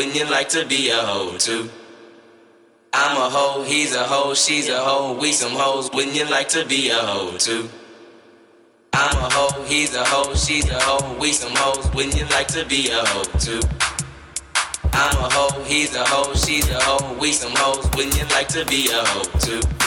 Wouldn't you like to be a hoe too? I'm a hoe, he's a hoe, she's a hoe, we some hoes. Wouldn't you like to be a hoe too? I'm a hoe, he's a hoe, she's a hoe, we some hoes. Wouldn't you like to be a hoe too? I'm a hoe, he's a hoe, she's a hoe, we some hoes. Wouldn't you like to be a hoe too?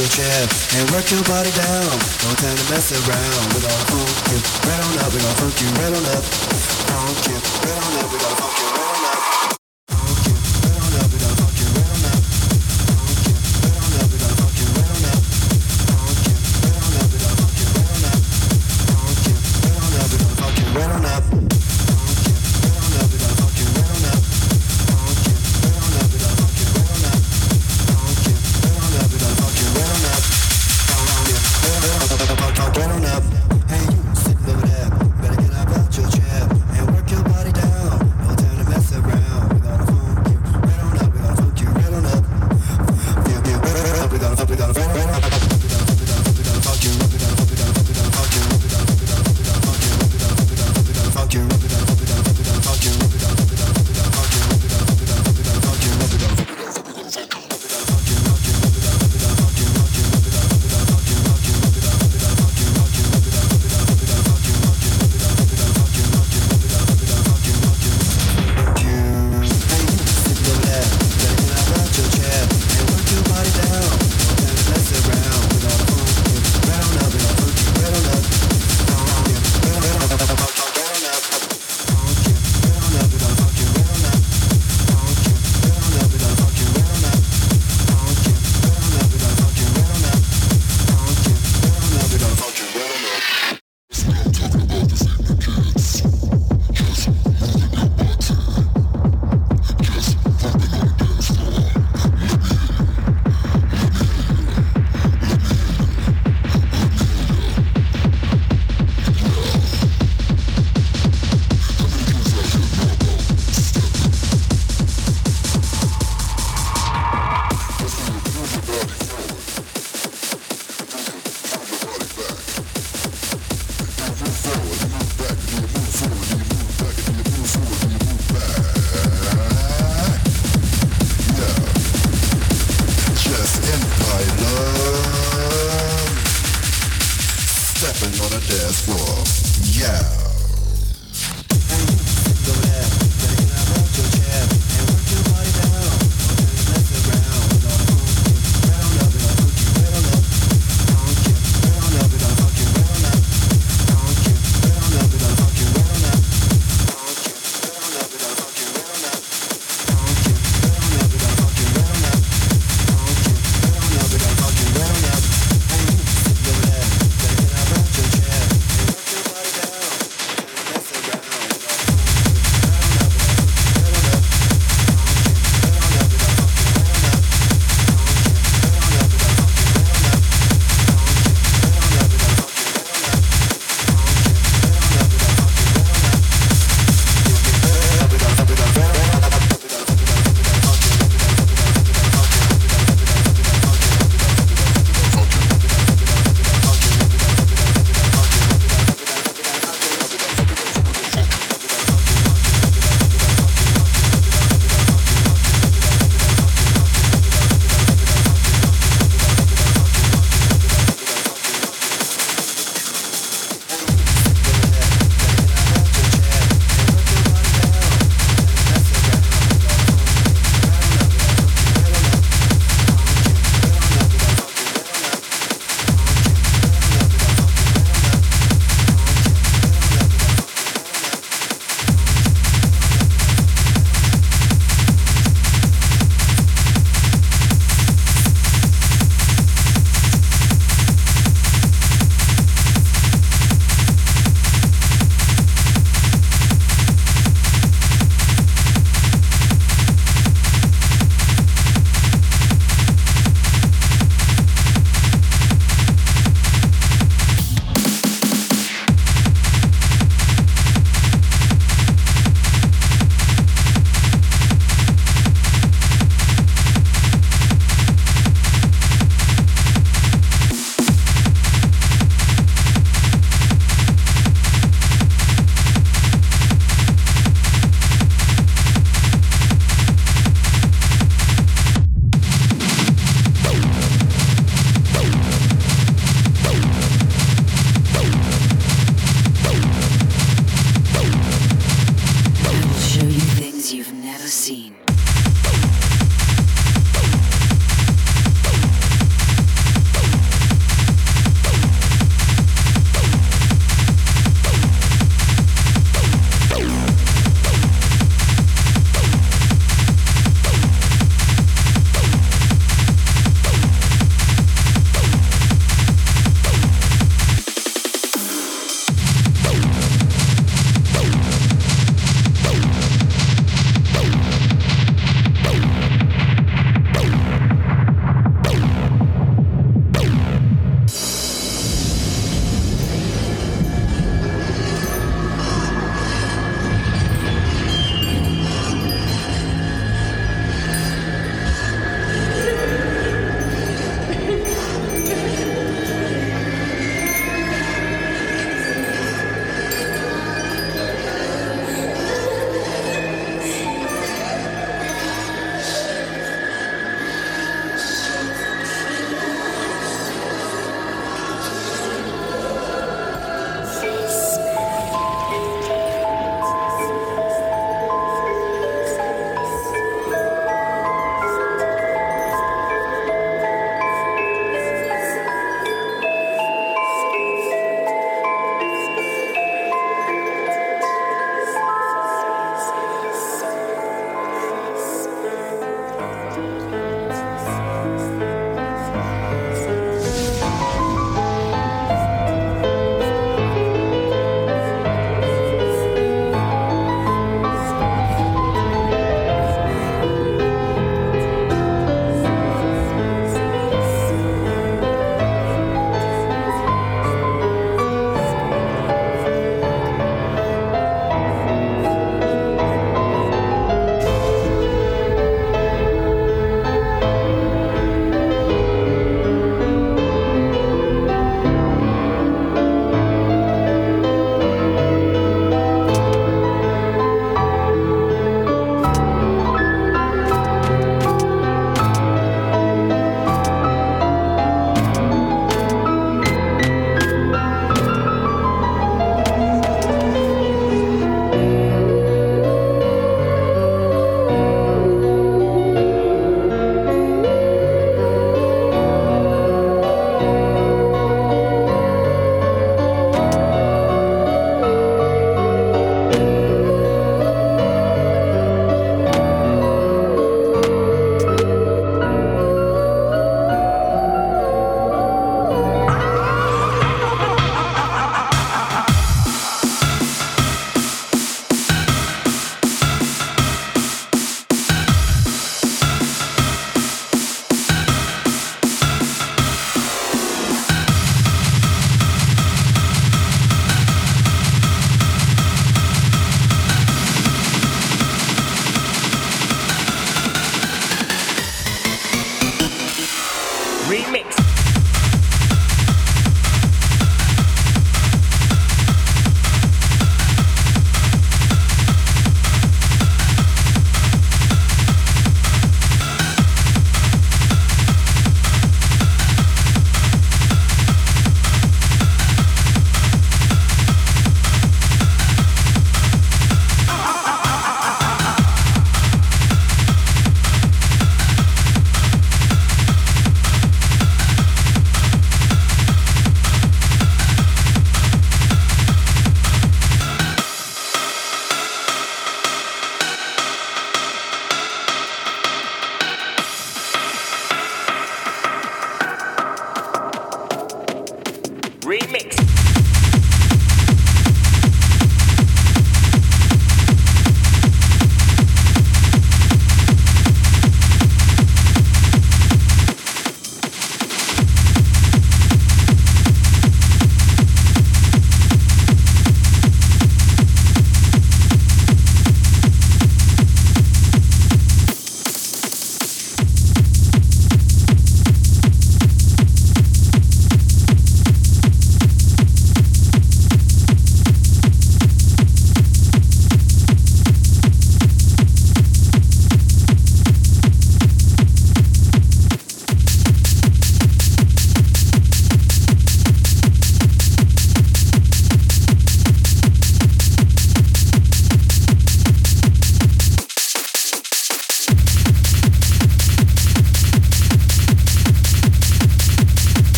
your chest and work your body down. No time to mess around. We're gonna funk you right on up. We're gonna funk you right on up. Funk you.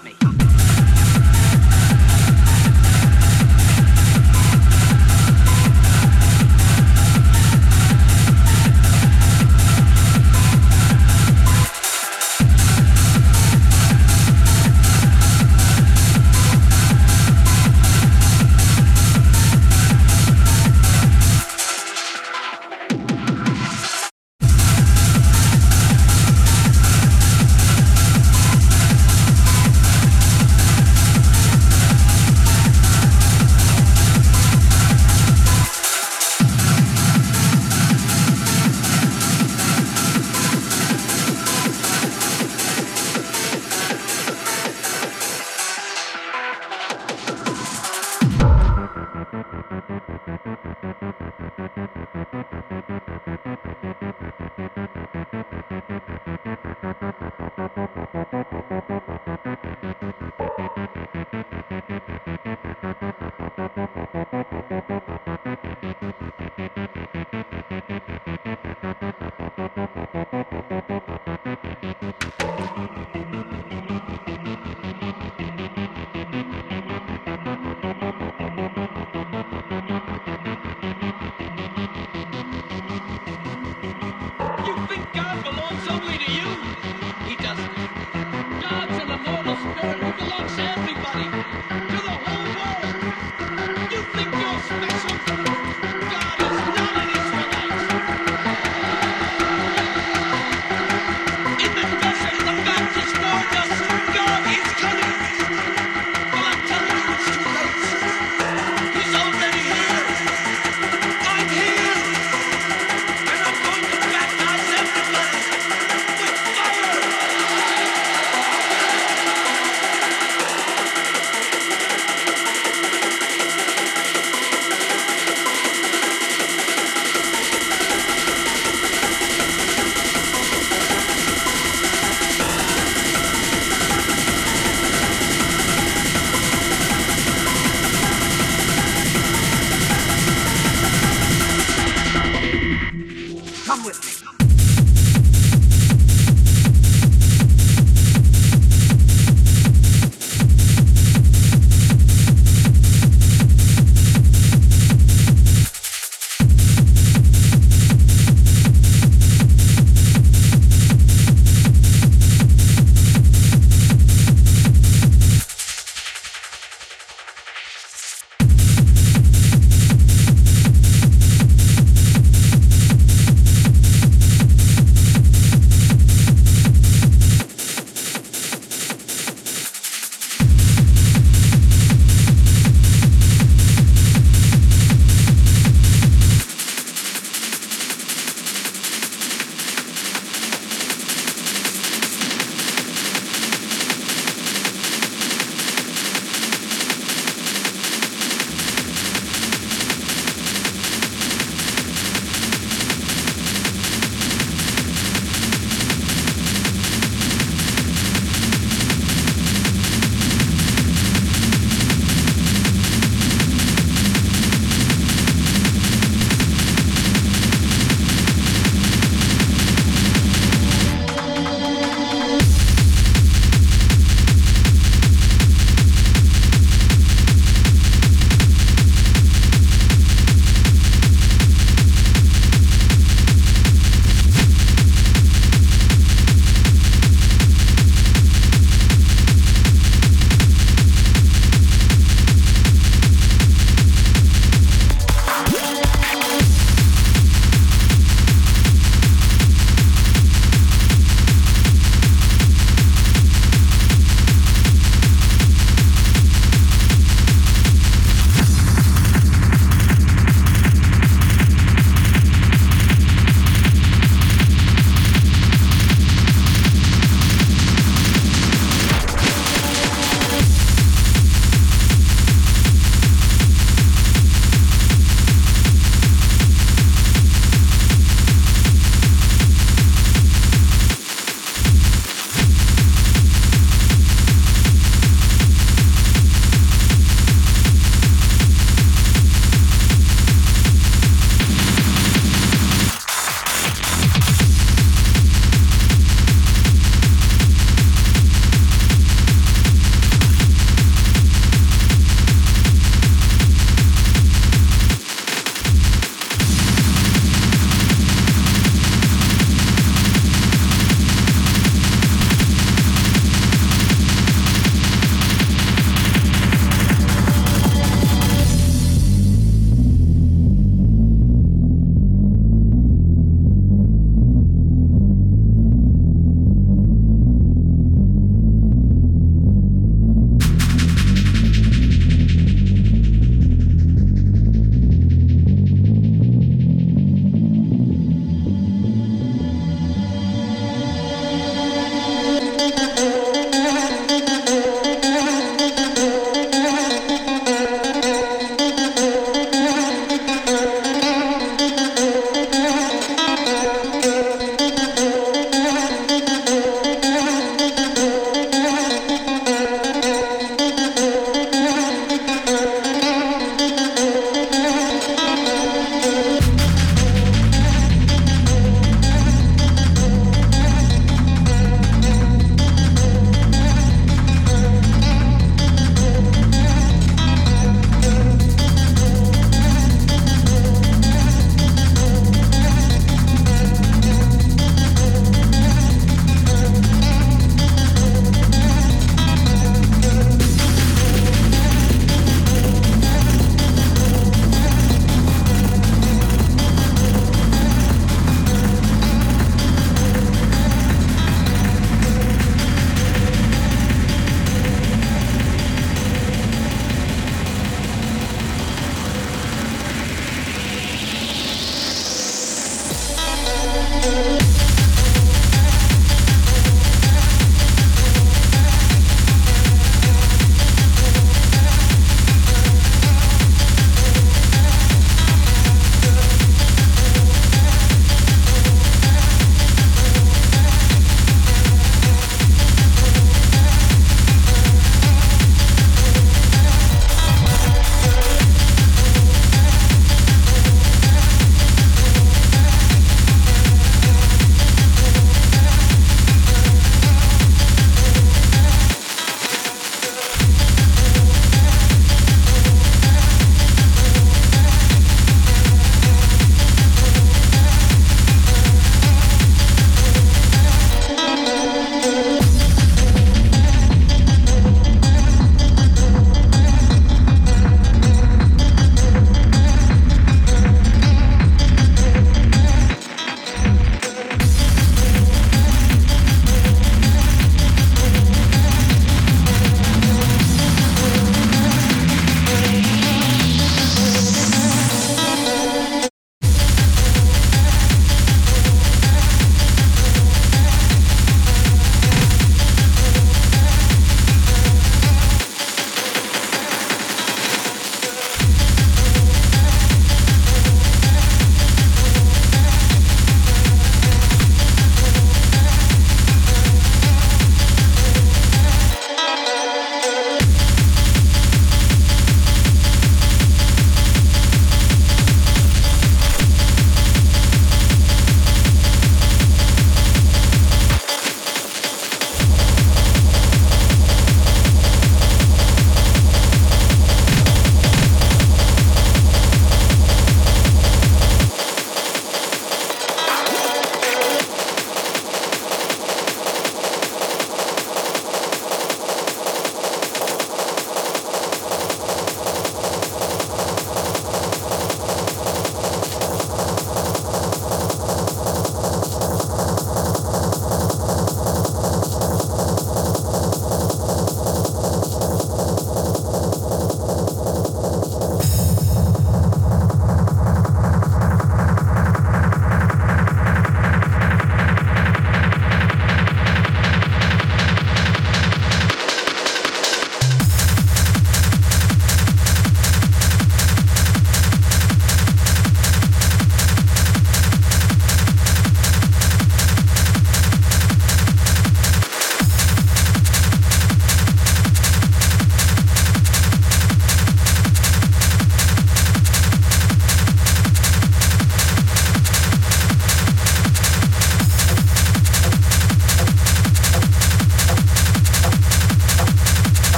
Well, I'm